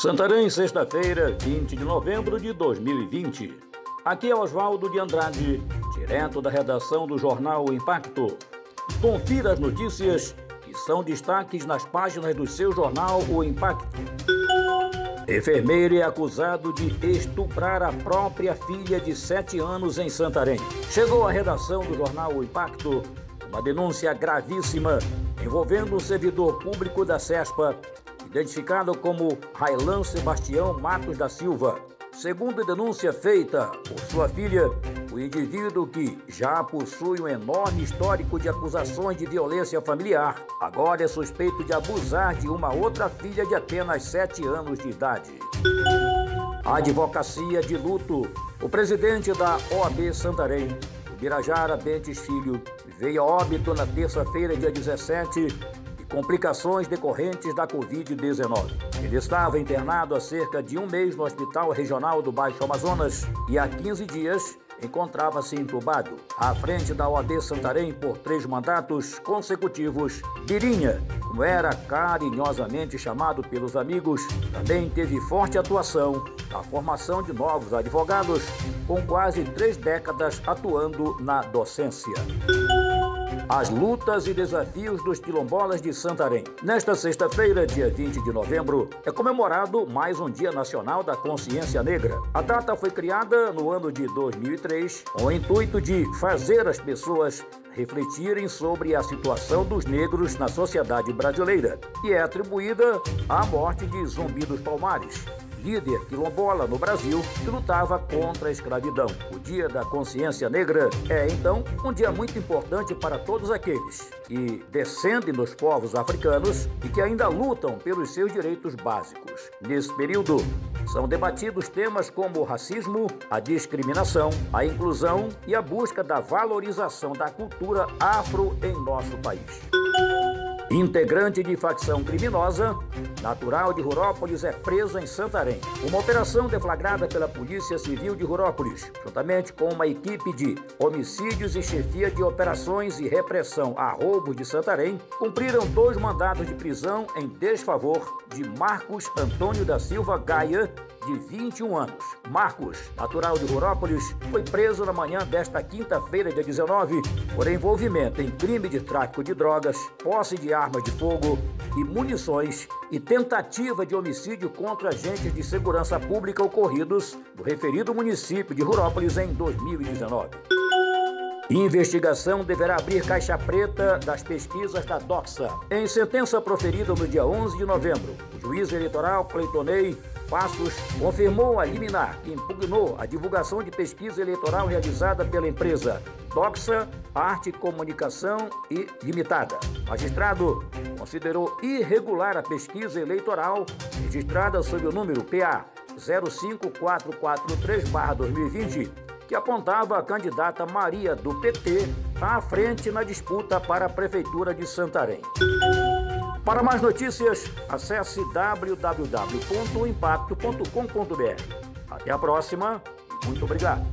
Santarém, sexta-feira, 20 de novembro de 2020. Aqui é Oswaldo de Andrade, direto da redação do jornal o Impacto. Confira as notícias que são destaques nas páginas do seu jornal O Impacto. Enfermeiro é acusado de estuprar a própria filha de 7 anos em Santarém. Chegou à redação do jornal O Impacto uma denúncia gravíssima envolvendo um servidor público da CESPA identificado como Railan Sebastião Matos da Silva. Segundo denúncia feita por sua filha, o indivíduo que já possui um enorme histórico de acusações de violência familiar, agora é suspeito de abusar de uma outra filha de apenas 7 anos de idade. A advocacia de luto. O presidente da OAB Santarém, Birajara Bentes Filho, veio a óbito na terça-feira, dia 17, complicações decorrentes da Covid-19. Ele estava internado há cerca de um mês no Hospital Regional do Baixo Amazonas e há 15 dias encontrava-se entubado. À frente da OAB Santarém por três mandatos consecutivos, Birinha, como era carinhosamente chamado pelos amigos, também teve forte atuação na formação de novos advogados, com quase três décadas atuando na docência. As lutas e desafios dos quilombolas de Santarém. Nesta sexta-feira, dia 20 de novembro, é comemorado mais um Dia Nacional da Consciência Negra. A data foi criada no ano de 2003 com o intuito de fazer as pessoas refletirem sobre a situação dos negros na sociedade brasileira e é atribuída à morte de Zumbi dos Palmares, líder quilombola no Brasil que lutava contra a escravidão. O Dia da Consciência Negra é, então, um dia muito importante para todos aqueles que descendem dos povos africanos e que ainda lutam pelos seus direitos básicos. Nesse período, são debatidos temas como o racismo, a discriminação, a inclusão e a busca da valorização da cultura afro em nosso país. Integrante de facção criminosa, natural de Rurópolis, é preso em Santarém. Uma operação deflagrada pela Polícia Civil de Rurópolis, juntamente com uma equipe de homicídios e chefia de operações e repressão a roubos de Santarém, cumpriram dois mandados de prisão em desfavor de Marcos Antônio da Silva Gaia, de 21 anos. Marcos, natural de Rurópolis, foi preso na manhã desta quinta-feira, dia 19, por envolvimento em crime de tráfico de drogas, posse de armas de fogo e munições e tentativa de homicídio contra agentes de segurança pública ocorridos no referido município de Rurópolis em 2019. Investigação deverá abrir caixa preta das pesquisas da Doxa. Em sentença proferida no dia 11 de novembro, o juiz eleitoral Cleitonei Passos confirmou a liminar que impugnou a divulgação de pesquisa eleitoral realizada pela empresa Doxa Arte Comunicação e Limitada. O magistrado considerou irregular a pesquisa eleitoral registrada sob o número PA 05443-2020, que apontava a candidata Maria do PT à frente na disputa para a Prefeitura de Santarém. Para mais notícias, acesse www.impacto.com.br. Até a próxima muito obrigado.